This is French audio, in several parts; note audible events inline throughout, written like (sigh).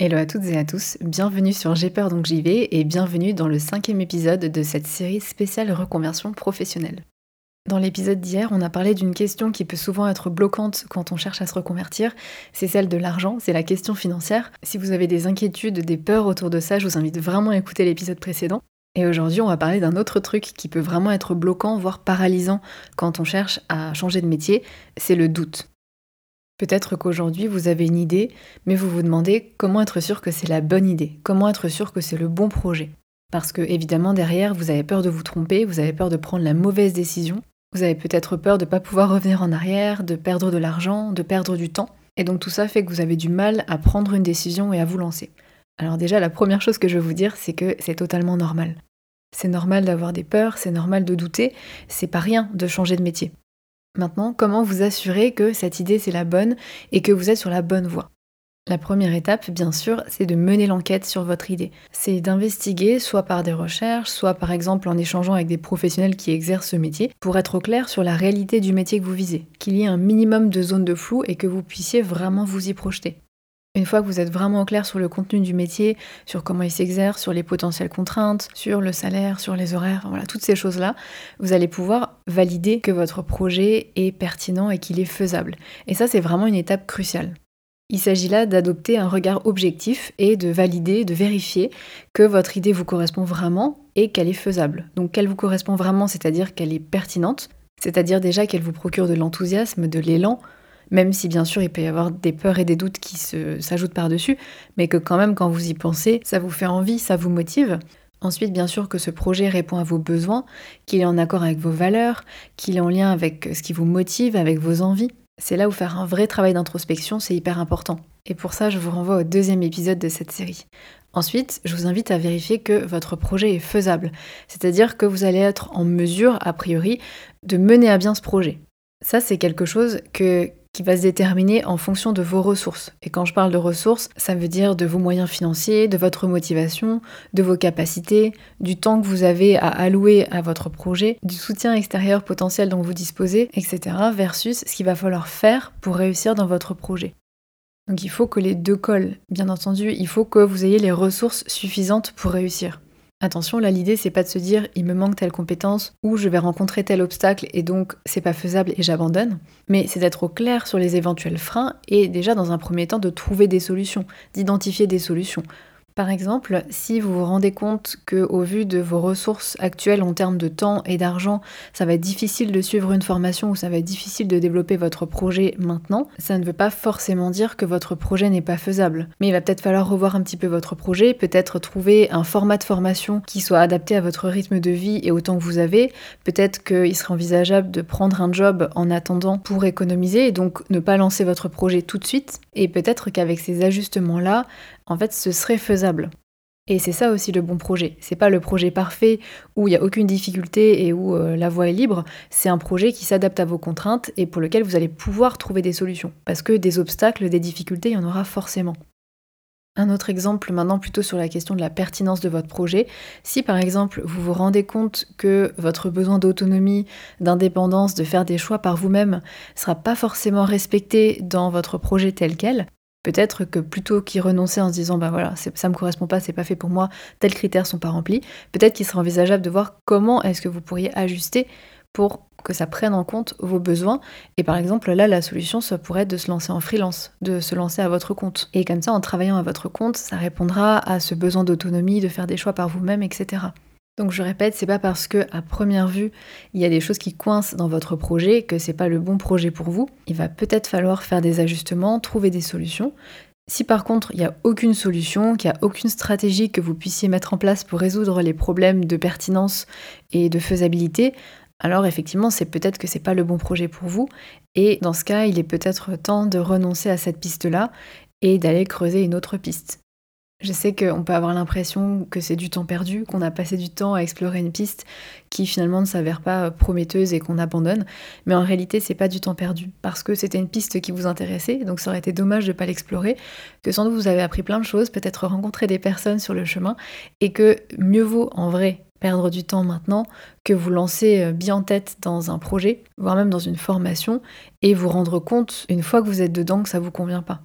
Hello à toutes et à tous, bienvenue sur J'ai peur donc j'y vais et bienvenue dans le cinquième épisode de cette série spéciale reconversion professionnelle. Dans l'épisode d'hier, on a parlé d'une question qui peut souvent être bloquante quand on cherche à se reconvertir, c'est celle de l'argent, c'est la question financière. Si vous avez des inquiétudes, des peurs autour de ça, je vous invite vraiment à écouter l'épisode précédent. Et aujourd'hui, on va parler d'un autre truc qui peut vraiment être bloquant, voire paralysant quand on cherche à changer de métier, c'est le doute. Peut-être qu'aujourd'hui vous avez une idée, mais vous vous demandez comment être sûr que c'est la bonne idée, comment être sûr que c'est le bon projet. Parce que évidemment derrière vous avez peur de vous tromper, vous avez peur de prendre la mauvaise décision, vous avez peut-être peur de ne pas pouvoir revenir en arrière, de perdre de l'argent, de perdre du temps. Et donc tout ça fait que vous avez du mal à prendre une décision et à vous lancer. Alors déjà la première chose que je veux vous dire c'est que c'est totalement normal. C'est normal d'avoir des peurs, c'est normal de douter, c'est pas rien de changer de métier. Maintenant, comment vous assurer que cette idée c'est la bonne et que vous êtes sur la bonne voie? La première étape, bien sûr, c'est de mener l'enquête sur votre idée. C'est d'investiguer, soit par des recherches, soit par exemple en échangeant avec des professionnels qui exercent ce métier, pour être au clair sur la réalité du métier que vous visez, qu'il y ait un minimum de zone de flou et que vous puissiez vraiment vous y projeter. Une fois que vous êtes vraiment clair sur le contenu du métier, sur comment il s'exerce, sur les potentielles contraintes, sur le salaire, sur les horaires, voilà, toutes ces choses-là, vous allez pouvoir valider que votre projet est pertinent et qu'il est faisable. Et ça, c'est vraiment une étape cruciale. Il s'agit là d'adopter un regard objectif et de valider, de vérifier que votre idée vous correspond vraiment et qu'elle est faisable. Donc qu'elle vous correspond vraiment, c'est-à-dire qu'elle est pertinente, c'est-à-dire déjà qu'elle vous procure de l'enthousiasme, de l'élan, même si bien sûr il peut y avoir des peurs et des doutes qui s'ajoutent par-dessus, mais que quand même quand vous y pensez, ça vous fait envie, ça vous motive. Ensuite, bien sûr que ce projet répond à vos besoins, qu'il est en accord avec vos valeurs, qu'il est en lien avec ce qui vous motive, avec vos envies. C'est là où faire un vrai travail d'introspection, c'est hyper important. Et pour ça, je vous renvoie au deuxième épisode de cette série. Ensuite, je vous invite à vérifier que votre projet est faisable, c'est-à-dire que vous allez être en mesure, a priori, de mener à bien ce projet. Ça, c'est quelque chose que, qui va se déterminer en fonction de vos ressources. Et quand je parle de ressources, ça veut dire de vos moyens financiers, de votre motivation, de vos capacités, du temps que vous avez à allouer à votre projet, du soutien extérieur potentiel dont vous disposez, etc. versus ce qu'il va falloir faire pour réussir dans votre projet. Donc il faut que les deux collent. Bien entendu, il faut que vous ayez les ressources suffisantes pour réussir. Attention, là l'idée c'est pas de se dire il me manque telle compétence ou je vais rencontrer tel obstacle et donc c'est pas faisable et j'abandonne, mais c'est d'être au clair sur les éventuels freins et déjà dans un premier temps de trouver des solutions, d'identifier des solutions. Par exemple, si vous vous rendez compte que au vu de vos ressources actuelles en termes de temps et d'argent, ça va être difficile de suivre une formation ou ça va être difficile de développer votre projet maintenant, ça ne veut pas forcément dire que votre projet n'est pas faisable. Mais il va peut-être falloir revoir un petit peu votre projet, peut-être trouver un format de formation qui soit adapté à votre rythme de vie et au temps que vous avez. Peut-être qu'il serait envisageable de prendre un job en attendant pour économiser et donc ne pas lancer votre projet tout de suite. Et peut-être qu'avec ces ajustements-là, en fait, ce serait faisable. Et c'est ça aussi le bon projet. C'est pas le projet parfait où il n'y a aucune difficulté et où euh, la voie est libre. C'est un projet qui s'adapte à vos contraintes et pour lequel vous allez pouvoir trouver des solutions. Parce que des obstacles, des difficultés, il y en aura forcément. Un autre exemple maintenant plutôt sur la question de la pertinence de votre projet. Si par exemple vous vous rendez compte que votre besoin d'autonomie, d'indépendance, de faire des choix par vous-même ne sera pas forcément respecté dans votre projet tel quel, Peut-être que plutôt qu'y renoncer en se disant bah voilà, ça me correspond pas, c'est pas fait pour moi, tels critères sont pas remplis, peut-être qu'il serait envisageable de voir comment est-ce que vous pourriez ajuster pour que ça prenne en compte vos besoins. Et par exemple, là, la solution, ça pourrait être de se lancer en freelance, de se lancer à votre compte. Et comme ça, en travaillant à votre compte, ça répondra à ce besoin d'autonomie, de faire des choix par vous-même, etc. Donc je répète, c'est pas parce que à première vue il y a des choses qui coincent dans votre projet que c'est pas le bon projet pour vous. Il va peut-être falloir faire des ajustements, trouver des solutions. Si par contre il n'y a aucune solution, qu'il n'y a aucune stratégie que vous puissiez mettre en place pour résoudre les problèmes de pertinence et de faisabilité, alors effectivement c'est peut-être que c'est pas le bon projet pour vous. Et dans ce cas, il est peut-être temps de renoncer à cette piste-là et d'aller creuser une autre piste. Je sais qu'on peut avoir l'impression que c'est du temps perdu, qu'on a passé du temps à explorer une piste qui finalement ne s'avère pas prometteuse et qu'on abandonne, mais en réalité c'est pas du temps perdu parce que c'était une piste qui vous intéressait, donc ça aurait été dommage de ne pas l'explorer, que sans doute vous avez appris plein de choses, peut-être rencontré des personnes sur le chemin et que mieux vaut en vrai perdre du temps maintenant que vous lancer euh, bien en tête dans un projet, voire même dans une formation et vous rendre compte une fois que vous êtes dedans que ça vous convient pas.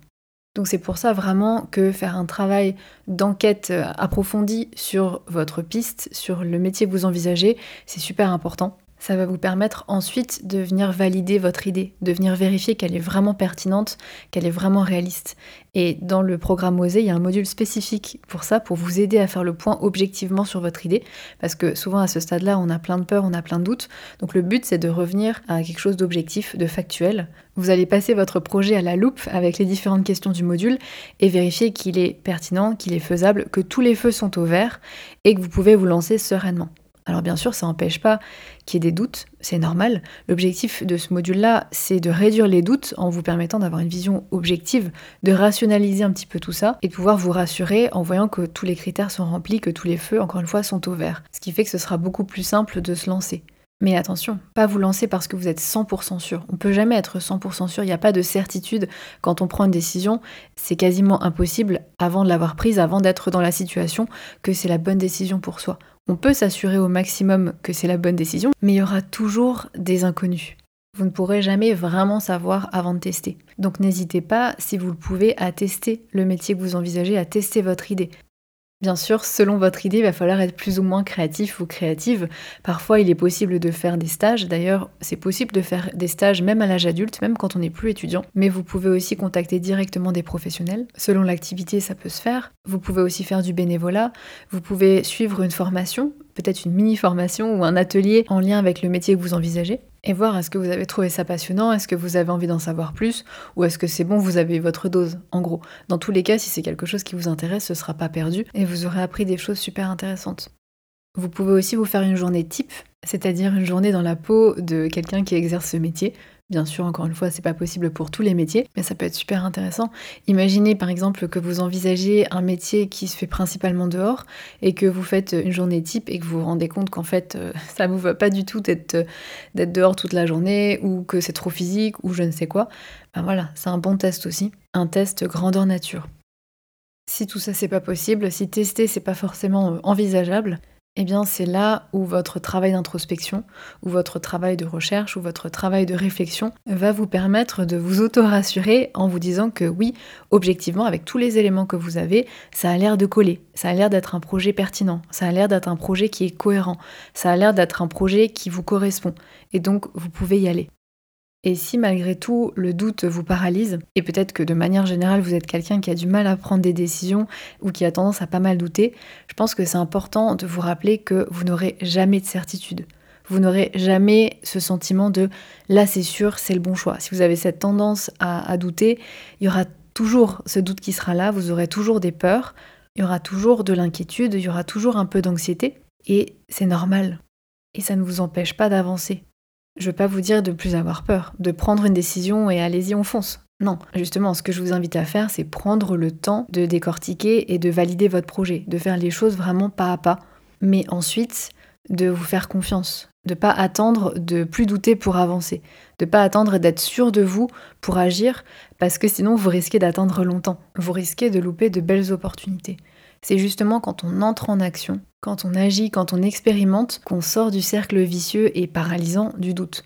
Donc c'est pour ça vraiment que faire un travail d'enquête euh, approfondi sur votre piste, sur le métier que vous envisagez, c'est super important ça va vous permettre ensuite de venir valider votre idée, de venir vérifier qu'elle est vraiment pertinente, qu'elle est vraiment réaliste. Et dans le programme OSE, il y a un module spécifique pour ça, pour vous aider à faire le point objectivement sur votre idée, parce que souvent à ce stade-là, on a plein de peurs, on a plein de doutes. Donc le but, c'est de revenir à quelque chose d'objectif, de factuel. Vous allez passer votre projet à la loupe avec les différentes questions du module et vérifier qu'il est pertinent, qu'il est faisable, que tous les feux sont au vert et que vous pouvez vous lancer sereinement. Alors bien sûr, ça n'empêche pas qu'il y ait des doutes, c'est normal. L'objectif de ce module-là, c'est de réduire les doutes en vous permettant d'avoir une vision objective, de rationaliser un petit peu tout ça et de pouvoir vous rassurer en voyant que tous les critères sont remplis, que tous les feux, encore une fois, sont au vert. Ce qui fait que ce sera beaucoup plus simple de se lancer. Mais attention, pas vous lancer parce que vous êtes 100% sûr. On peut jamais être 100% sûr, il n'y a pas de certitude quand on prend une décision. C'est quasiment impossible avant de l'avoir prise, avant d'être dans la situation, que c'est la bonne décision pour soi. On peut s'assurer au maximum que c'est la bonne décision, mais il y aura toujours des inconnus. Vous ne pourrez jamais vraiment savoir avant de tester. Donc n'hésitez pas, si vous le pouvez, à tester le métier que vous envisagez, à tester votre idée. Bien sûr, selon votre idée, il va falloir être plus ou moins créatif ou créative. Parfois, il est possible de faire des stages. D'ailleurs, c'est possible de faire des stages même à l'âge adulte, même quand on n'est plus étudiant. Mais vous pouvez aussi contacter directement des professionnels. Selon l'activité, ça peut se faire. Vous pouvez aussi faire du bénévolat. Vous pouvez suivre une formation, peut-être une mini-formation ou un atelier en lien avec le métier que vous envisagez et voir est-ce que vous avez trouvé ça passionnant, est-ce que vous avez envie d'en savoir plus, ou est-ce que c'est bon, vous avez votre dose, en gros. Dans tous les cas, si c'est quelque chose qui vous intéresse, ce sera pas perdu, et vous aurez appris des choses super intéressantes. Vous pouvez aussi vous faire une journée type, c'est-à-dire une journée dans la peau de quelqu'un qui exerce ce métier. Bien sûr, encore une fois, c'est pas possible pour tous les métiers, mais ça peut être super intéressant. Imaginez par exemple que vous envisagez un métier qui se fait principalement dehors et que vous faites une journée type et que vous vous rendez compte qu'en fait euh, (laughs) ça vous va pas du tout d'être dehors toute la journée ou que c'est trop physique ou je ne sais quoi. Ben voilà, c'est un bon test aussi, un test grandeur nature. Si tout ça c'est pas possible, si tester c'est pas forcément euh, envisageable, eh bien c'est là où votre travail d'introspection, ou votre travail de recherche, ou votre travail de réflexion va vous permettre de vous auto-rassurer en vous disant que oui, objectivement, avec tous les éléments que vous avez, ça a l'air de coller, ça a l'air d'être un projet pertinent, ça a l'air d'être un projet qui est cohérent, ça a l'air d'être un projet qui vous correspond, et donc vous pouvez y aller. Et si malgré tout le doute vous paralyse, et peut-être que de manière générale vous êtes quelqu'un qui a du mal à prendre des décisions ou qui a tendance à pas mal douter, je pense que c'est important de vous rappeler que vous n'aurez jamais de certitude. Vous n'aurez jamais ce sentiment de là c'est sûr, c'est le bon choix. Si vous avez cette tendance à, à douter, il y aura toujours ce doute qui sera là, vous aurez toujours des peurs, il y aura toujours de l'inquiétude, il y aura toujours un peu d'anxiété, et c'est normal. Et ça ne vous empêche pas d'avancer. Je ne veux pas vous dire de plus avoir peur, de prendre une décision et allez-y, on fonce. Non, justement, ce que je vous invite à faire, c'est prendre le temps de décortiquer et de valider votre projet, de faire les choses vraiment pas à pas, mais ensuite de vous faire confiance, de pas attendre de plus douter pour avancer, de pas attendre d'être sûr de vous pour agir, parce que sinon vous risquez d'attendre longtemps, vous risquez de louper de belles opportunités. C'est justement quand on entre en action, quand on agit, quand on expérimente, qu'on sort du cercle vicieux et paralysant du doute.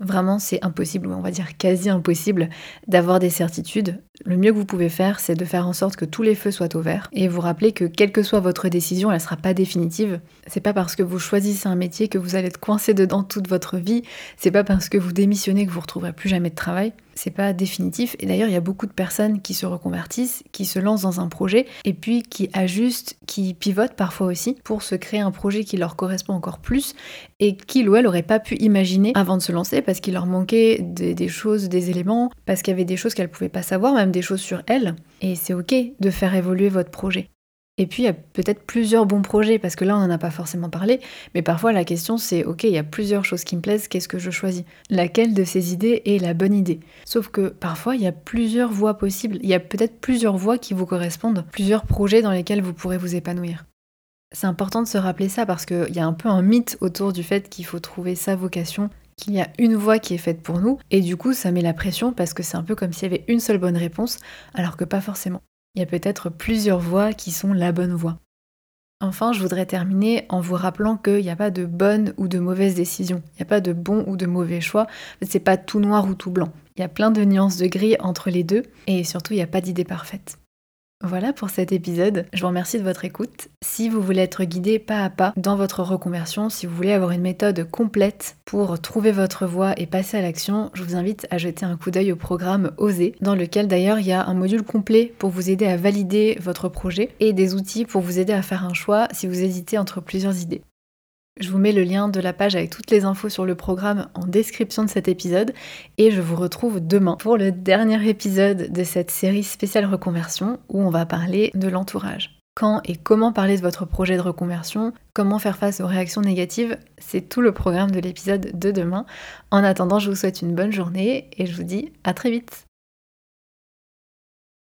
Vraiment, c'est impossible, on va dire quasi impossible, d'avoir des certitudes. Le mieux que vous pouvez faire, c'est de faire en sorte que tous les feux soient ouverts et vous rappeler que quelle que soit votre décision, elle ne sera pas définitive. C'est pas parce que vous choisissez un métier que vous allez être coincé dedans toute votre vie. C'est pas parce que vous démissionnez que vous ne retrouverez plus jamais de travail c'est pas définitif. Et d'ailleurs, il y a beaucoup de personnes qui se reconvertissent, qui se lancent dans un projet et puis qui ajustent, qui pivotent parfois aussi pour se créer un projet qui leur correspond encore plus et qu'ils ou elles n'auraient pas pu imaginer avant de se lancer parce qu'il leur manquait des, choses, des éléments, parce qu'il y avait des choses qu'elles pouvaient pas savoir, même des choses sur elles. Et c'est ok de faire évoluer votre projet. Et puis, il y a peut-être plusieurs bons projets, parce que là, on n'en a pas forcément parlé, mais parfois la question c'est, ok, il y a plusieurs choses qui me plaisent, qu'est-ce que je choisis? Laquelle de ces idées est la bonne idée? Sauf que parfois, il y a plusieurs voies possibles, il y a peut-être plusieurs voies qui vous correspondent, plusieurs projets dans lesquels vous pourrez vous épanouir. C'est important de se rappeler ça, parce qu'il y a un peu un mythe autour du fait qu'il faut trouver sa vocation, qu'il y a une voie qui est faite pour nous, et du coup, ça met la pression, parce que c'est un peu comme s'il y avait une seule bonne réponse, alors que pas forcément. Il y a peut-être plusieurs voies qui sont la bonne voie. Enfin, je voudrais terminer en vous rappelant qu'il n'y a pas de bonne ou de mauvaise décision. Il n'y a pas de bon ou de mauvais choix. C'est pas tout noir ou tout blanc. Il y a plein de nuances de gris entre les deux et surtout, il n'y a pas d'idée parfaite. Voilà pour cet épisode. Je vous remercie de votre écoute. Si vous voulez être guidé pas à pas dans votre reconversion, si vous voulez avoir une méthode complète pour trouver votre voie et passer à l'action, je vous invite à jeter un coup d'œil au programme Oser, dans lequel d'ailleurs il y a un module complet pour vous aider à valider votre projet et des outils pour vous aider à faire un choix si vous hésitez entre plusieurs idées. Je vous mets le lien de la page avec toutes les infos sur le programme en description de cet épisode et je vous retrouve demain pour le dernier épisode de cette série spéciale reconversion où on va parler de l'entourage. Quand et comment parler de votre projet de reconversion, comment faire face aux réactions négatives, c'est tout le programme de l'épisode de demain. En attendant, je vous souhaite une bonne journée et je vous dis à très vite.